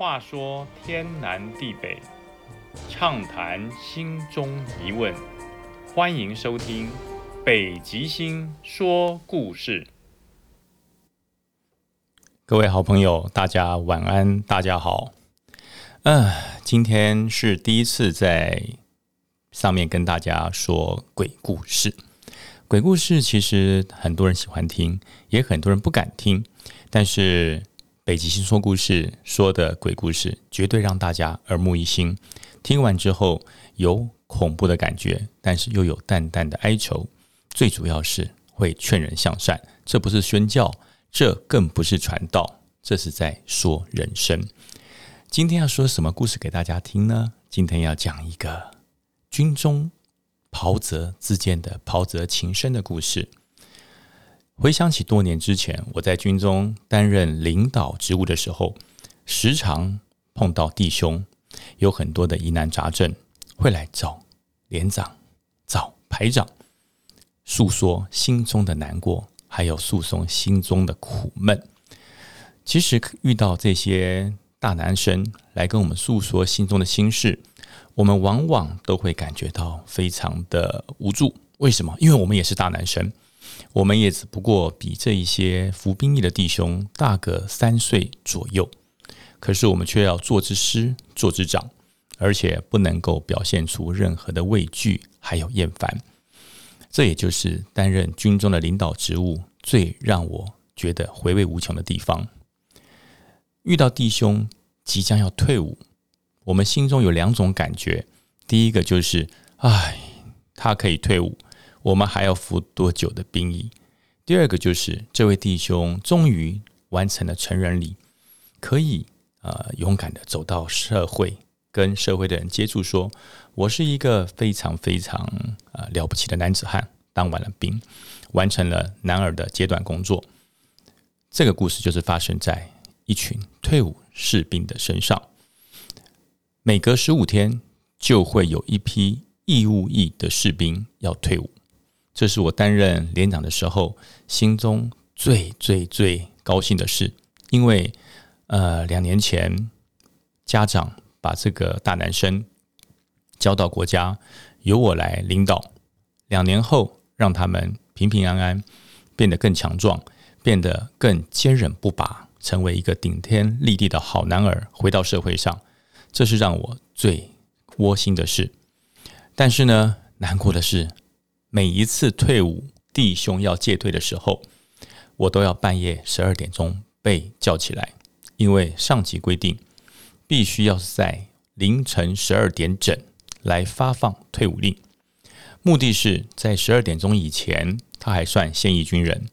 话说天南地北，畅谈心中疑问，欢迎收听《北极星说故事》。各位好朋友，大家晚安，大家好。嗯，今天是第一次在上面跟大家说鬼故事。鬼故事其实很多人喜欢听，也很多人不敢听，但是。北极星说故事说的鬼故事，绝对让大家耳目一新。听完之后有恐怖的感觉，但是又有淡淡的哀愁。最主要是会劝人向善。这不是宣教，这更不是传道，这是在说人生。今天要说什么故事给大家听呢？今天要讲一个军中袍泽之间的袍泽情深的故事。回想起多年之前，我在军中担任领导职务的时候，时常碰到弟兄有很多的疑难杂症，会来找连长、找排长，诉说心中的难过，还有诉说心中的苦闷。其实遇到这些大男生来跟我们诉说心中的心事，我们往往都会感觉到非常的无助。为什么？因为我们也是大男生。我们也只不过比这一些服兵役的弟兄大个三岁左右，可是我们却要做之师，做之长，而且不能够表现出任何的畏惧，还有厌烦。这也就是担任军中的领导职务最让我觉得回味无穷的地方。遇到弟兄即将要退伍，我们心中有两种感觉：第一个就是，唉，他可以退伍。我们还要服多久的兵役？第二个就是这位弟兄终于完成了成人礼，可以呃勇敢的走到社会，跟社会的人接触，说我是一个非常非常呃了不起的男子汉，当完了兵，完成了男儿的阶段工作。这个故事就是发生在一群退伍士兵的身上，每隔十五天就会有一批义务役的士兵要退伍。这是我担任连长的时候，心中最最最高兴的事，因为呃，两年前家长把这个大男生交到国家，由我来领导，两年后让他们平平安安，变得更强壮，变得更坚韧不拔，成为一个顶天立地的好男儿，回到社会上，这是让我最窝心的事。但是呢，难过的是。每一次退伍，弟兄要戒退的时候，我都要半夜十二点钟被叫起来，因为上级规定必须要在凌晨十二点整来发放退伍令，目的是在十二点钟以前他还算现役军人，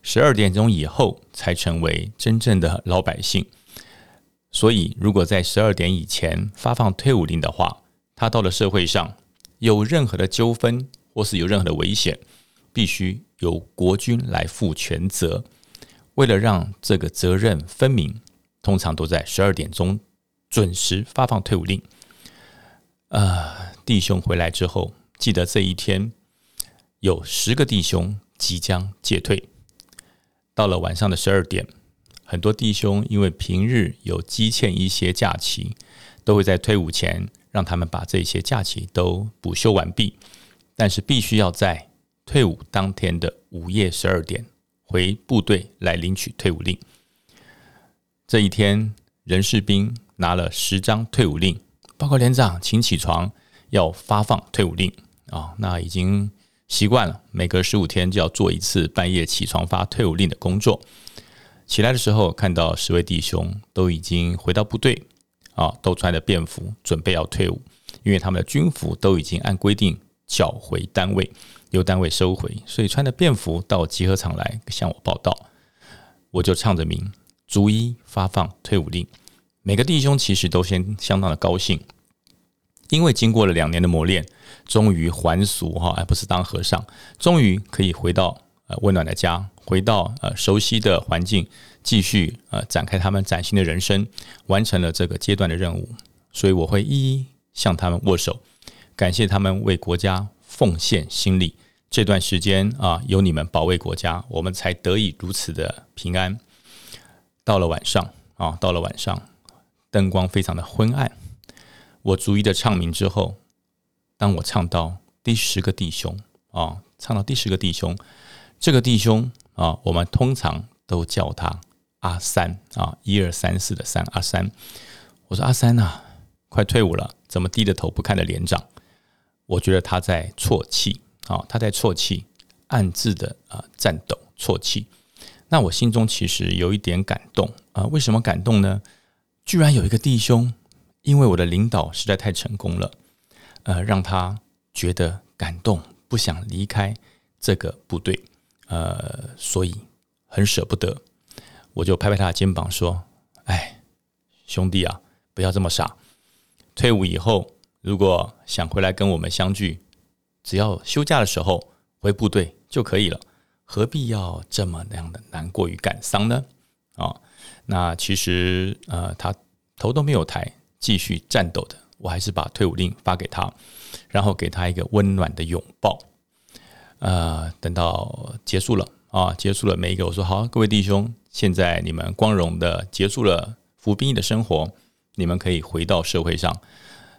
十二点钟以后才成为真正的老百姓。所以，如果在十二点以前发放退伍令的话，他到了社会上有任何的纠纷。或是有任何的危险，必须由国军来负全责。为了让这个责任分明，通常都在十二点钟准时发放退伍令。呃，弟兄回来之后，记得这一天有十个弟兄即将戒退。到了晚上的十二点，很多弟兄因为平日有积欠一些假期，都会在退伍前让他们把这些假期都补休完毕。但是必须要在退伍当天的午夜十二点回部队来领取退伍令。这一天，人士兵拿了十张退伍令，报告连长，请起床，要发放退伍令啊！那已经习惯了，每隔十五天就要做一次半夜起床发退伍令的工作。起来的时候，看到十位弟兄都已经回到部队啊，都穿着便服，准备要退伍，因为他们的军服都已经按规定。缴回单位，由单位收回，所以穿着便服到集合场来向我报道。我就唱着名，逐一发放退伍令。每个弟兄其实都先相当的高兴，因为经过了两年的磨练，终于还俗哈，而不是当和尚，终于可以回到呃温暖的家，回到呃熟悉的环境，继续呃展开他们崭新的人生，完成了这个阶段的任务。所以我会一一向他们握手。感谢他们为国家奉献心力，这段时间啊，有你们保卫国家，我们才得以如此的平安。到了晚上啊，到了晚上，灯光非常的昏暗。我逐一的唱名之后，当我唱到第十个弟兄啊，唱到第十个弟兄，这个弟兄啊，我们通常都叫他阿三啊，一二三四的三阿三。我说阿三呐，快退伍了，怎么低着头不看着连长？我觉得他在啜泣啊，他在啜泣，暗自的啊颤抖啜泣。那我心中其实有一点感动啊，为什么感动呢？居然有一个弟兄。因为我的领导实在太成功了，呃，让他觉得感动，不想离开这个部队，呃，所以很舍不得。我就拍拍他的肩膀说：“哎，兄弟啊，不要这么傻。退伍以后，如果想回来跟我们相聚，只要休假的时候回部队就可以了，何必要这么那样的难过与感伤呢？”啊，那其实呃，他头都没有抬。继续战斗的，我还是把退伍令发给他，然后给他一个温暖的拥抱。呃，等到结束了啊，结束了每一个，我说好，各位弟兄，现在你们光荣的结束了服兵役的生活，你们可以回到社会上。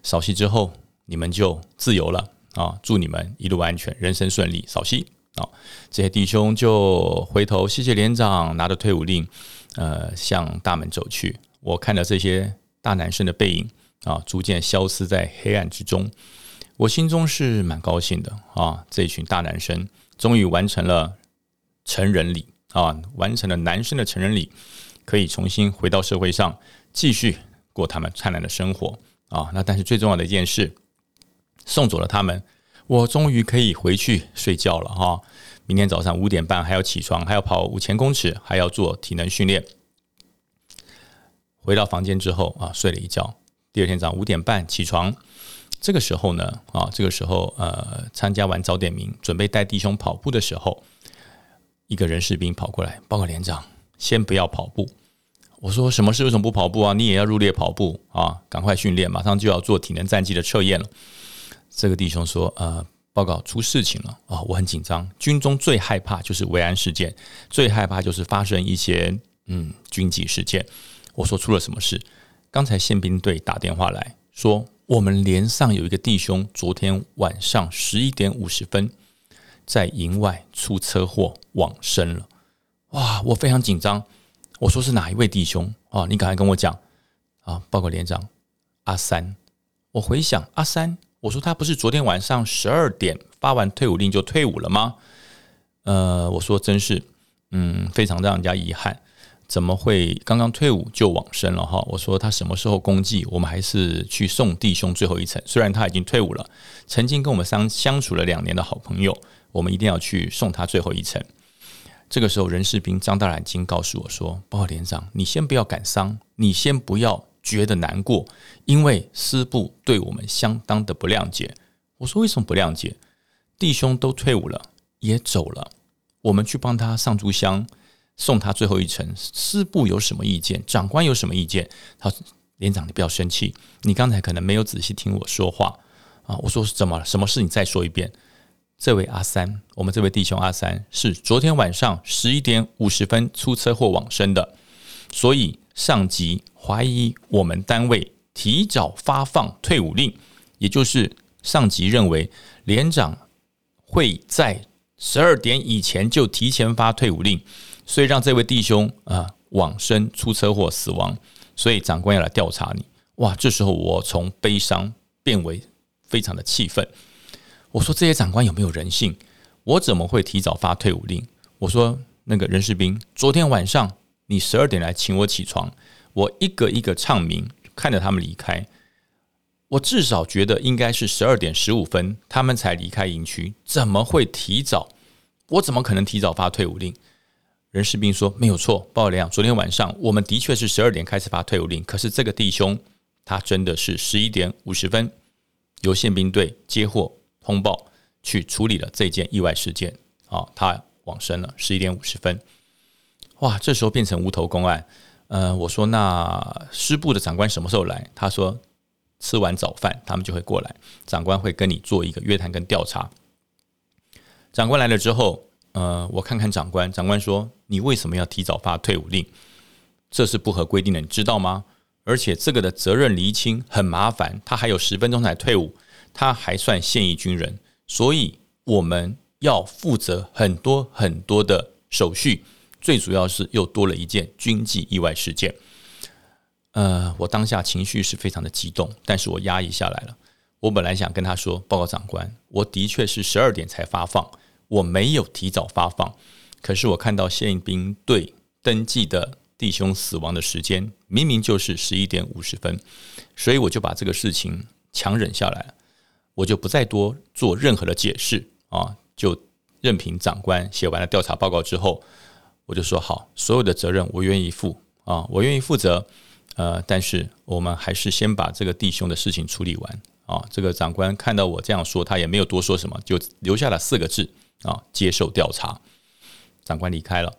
扫息之后，你们就自由了啊！祝你们一路安全，人生顺利。扫息啊，这些弟兄就回头谢谢连长，拿着退伍令，呃，向大门走去。我看着这些。大男生的背影啊，逐渐消失在黑暗之中。我心中是蛮高兴的啊，这群大男生终于完成了成人礼啊，完成了男生的成人礼，可以重新回到社会上，继续过他们灿烂的生活啊。那但是最重要的一件事，送走了他们，我终于可以回去睡觉了哈。明天早上五点半还要起床，还要跑五千公尺，还要做体能训练。回到房间之后啊，睡了一觉。第二天早上五点半起床，这个时候呢啊，这个时候呃，参加完早点名，准备带弟兄跑步的时候，一个人士兵跑过来，报告连长，先不要跑步。我说什么事？为什么不跑步啊？你也要入列跑步啊？赶快训练，马上就要做体能战绩的测验了。这个弟兄说呃，报告出事情了啊，我很紧张。军中最害怕就是维安事件，最害怕就是发生一些嗯军纪事件。我说出了什么事？刚才宪兵队打电话来说，我们连上有一个弟兄，昨天晚上十一点五十分在营外出车祸往生了。哇，我非常紧张。我说是哪一位弟兄啊？你赶快跟我讲啊！报告连长，阿三。我回想阿三，我说他不是昨天晚上十二点发完退伍令就退伍了吗？呃，我说真是，嗯，非常让人家遗憾。怎么会刚刚退伍就往生了哈？我说他什么时候功绩，我们还是去送弟兄最后一程。虽然他已经退伍了，曾经跟我们相相处了两年的好朋友，我们一定要去送他最后一程。这个时候，人事兵张大染经告诉我说：“报告连长，你先不要感伤，你先不要觉得难过，因为师部对我们相当的不谅解。”我说：“为什么不谅解？弟兄都退伍了，也走了，我们去帮他上炷香。”送他最后一程，师部有什么意见？长官有什么意见？他说：“连长，你不要生气，你刚才可能没有仔细听我说话啊。”我说：“怎么了？什么事？你再说一遍。”这位阿三，我们这位弟兄阿三是昨天晚上十一点五十分出车祸往生的，所以上级怀疑我们单位提早发放退伍令，也就是上级认为连长会在十二点以前就提前发退伍令。所以让这位弟兄啊往生出车祸死亡，所以长官要来调查你。哇，这时候我从悲伤变为非常的气愤。我说这些长官有没有人性？我怎么会提早发退伍令？我说那个人士兵，昨天晚上你十二点来请我起床，我一个一个唱名，看着他们离开。我至少觉得应该是十二点十五分他们才离开营区，怎么会提早？我怎么可能提早发退伍令？人士兵说：“没有错，报告连长，昨天晚上我们的确是十二点开始发退伍令，可是这个弟兄他真的是十一点五十分由宪兵队接获通报去处理了这件意外事件啊，他往生了，十一点五十分。哇，这时候变成无头公案。呃，我说那师部的长官什么时候来？他说吃完早饭他们就会过来，长官会跟你做一个约谈跟调查。长官来了之后。”呃，我看看长官，长官说：“你为什么要提早发退伍令？这是不合规定的，你知道吗？”而且这个的责任厘清很麻烦，他还有十分钟才退伍，他还算现役军人，所以我们要负责很多很多的手续，最主要是又多了一件军纪意外事件。呃，我当下情绪是非常的激动，但是我压抑下来了。我本来想跟他说：“报告长官，我的确是十二点才发放，我没有提早发放。可是我看到宪兵队登记的弟兄死亡的时间，明明就是十一点五十分，所以我就把这个事情强忍下来，我就不再多做任何的解释啊，就任凭长官写完了调查报告之后，我就说好，所有的责任我愿意负啊，我愿意负责。呃，但是我们还是先把这个弟兄的事情处理完。”啊，这个长官看到我这样说，他也没有多说什么，就留下了四个字啊：接受调查。长官离开了。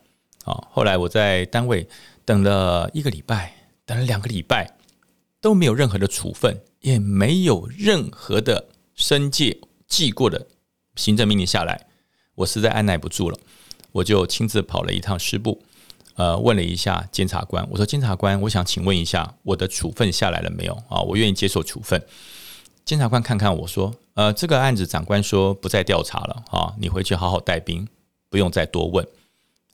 啊，后来我在单位等了一个礼拜，等了两个礼拜，都没有任何的处分，也没有任何的申诫记过的行政命令下来，我实在按耐不住了，我就亲自跑了一趟师部，呃，问了一下监察官，我说：“监察官，我想请问一下，我的处分下来了没有？啊，我愿意接受处分。”监察官看看我说：“呃，这个案子长官说不再调查了啊，你回去好好带兵，不用再多问。”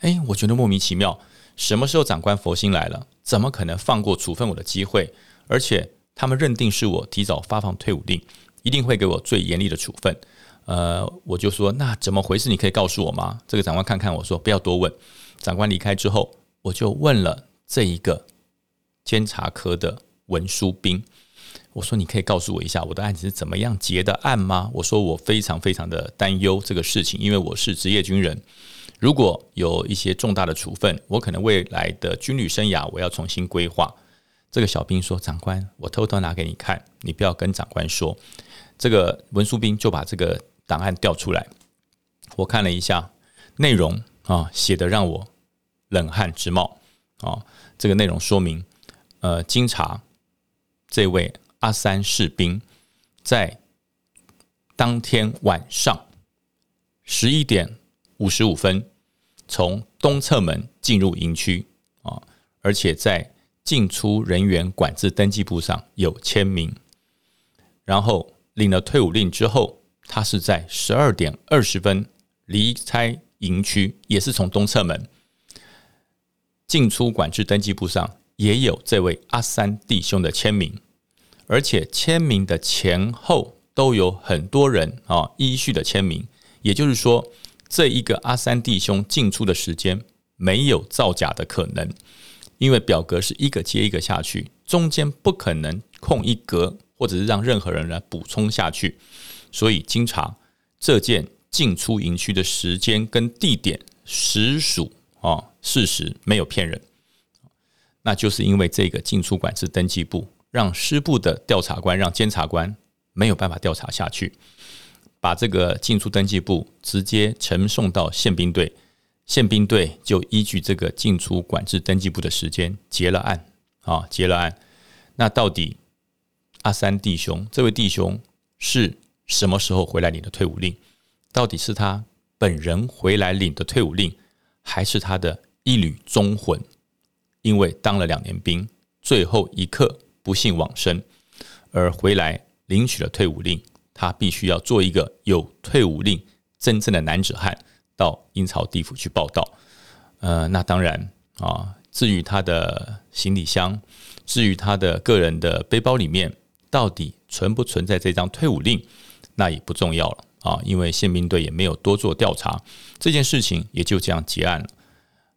哎，我觉得莫名其妙，什么时候长官佛心来了？怎么可能放过处分我的机会？而且他们认定是我提早发放退伍令，一定会给我最严厉的处分。呃，我就说那怎么回事？你可以告诉我吗？这个长官看看我说：“不要多问。”长官离开之后，我就问了这一个监察科的文书兵。我说：“你可以告诉我一下我的案子是怎么样结的案吗？”我说：“我非常非常的担忧这个事情，因为我是职业军人，如果有一些重大的处分，我可能未来的军旅生涯我要重新规划。”这个小兵说：“长官，我偷偷拿给你看，你不要跟长官说。”这个文书兵就把这个档案调出来，我看了一下内容啊，写的让我冷汗直冒啊。这个内容说明，呃，经查这位。阿三士兵在当天晚上十一点五十五分从东侧门进入营区啊，而且在进出人员管制登记簿上有签名。然后领了退伍令之后，他是在十二点二十分离开营区，也是从东侧门进出管制登记簿上也有这位阿三弟兄的签名。而且签名的前后都有很多人啊依序的签名，也就是说，这一个阿三弟兄进出的时间没有造假的可能，因为表格是一个接一个下去，中间不可能空一格，或者是让任何人来补充下去，所以经常这件进出营区的时间跟地点实属啊事实，没有骗人，那就是因为这个进出管制登记簿。让师部的调查官、让监察官没有办法调查下去，把这个进出登记簿直接呈送到宪兵队，宪兵队就依据这个进出管制登记簿的时间结了案啊，结了案。那到底阿三弟兄这位弟兄是什么时候回来领的退伍令？到底是他本人回来领的退伍令，还是他的一缕忠魂？因为当了两年兵，最后一刻。不幸往生，而回来领取了退伍令，他必须要做一个有退伍令真正的男子汉，到阴曹地府去报道。呃，那当然啊，至于他的行李箱，至于他的个人的背包里面到底存不存在这张退伍令，那也不重要了啊，因为宪兵队也没有多做调查，这件事情也就这样结案了。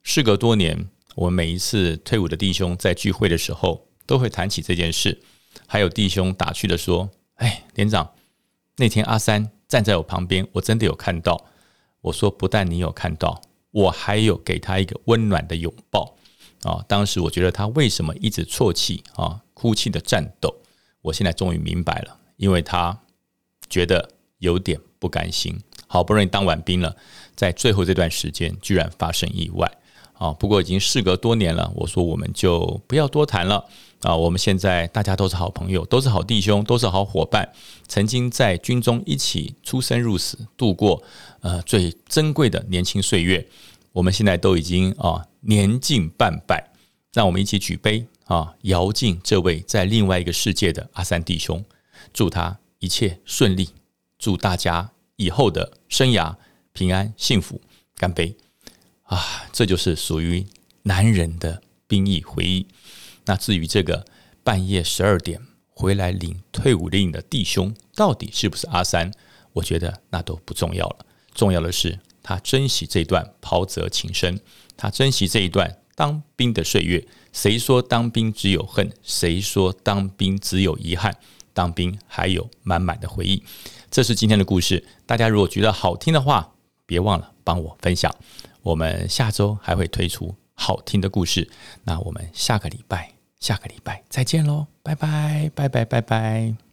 事隔多年，我每一次退伍的弟兄在聚会的时候。都会谈起这件事，还有弟兄打趣的说：“哎，连长，那天阿三站在我旁边，我真的有看到。”我说：“不但你有看到，我还有给他一个温暖的拥抱。”啊，当时我觉得他为什么一直啜泣啊、哭泣的颤抖，我现在终于明白了，因为他觉得有点不甘心，好不容易当完兵了，在最后这段时间居然发生意外。啊，不过已经事隔多年了，我说我们就不要多谈了。啊，我们现在大家都是好朋友，都是好弟兄，都是好伙伴，曾经在军中一起出生入死，度过呃最珍贵的年轻岁月。我们现在都已经啊年近半百，让我们一起举杯啊，姚敬这位在另外一个世界的阿三弟兄，祝他一切顺利，祝大家以后的生涯平安幸福。干杯！啊，这就是属于男人的兵役回忆。那至于这个半夜十二点回来领退伍令的弟兄，到底是不是阿三？我觉得那都不重要了。重要的是他珍惜这段袍泽情深，他珍惜这一段当兵的岁月。谁说当兵只有恨？谁说当兵只有遗憾？当兵还有满满的回忆。这是今天的故事。大家如果觉得好听的话，别忘了帮我分享。我们下周还会推出好听的故事。那我们下个礼拜，下个礼拜再见喽！拜拜，拜拜，拜拜。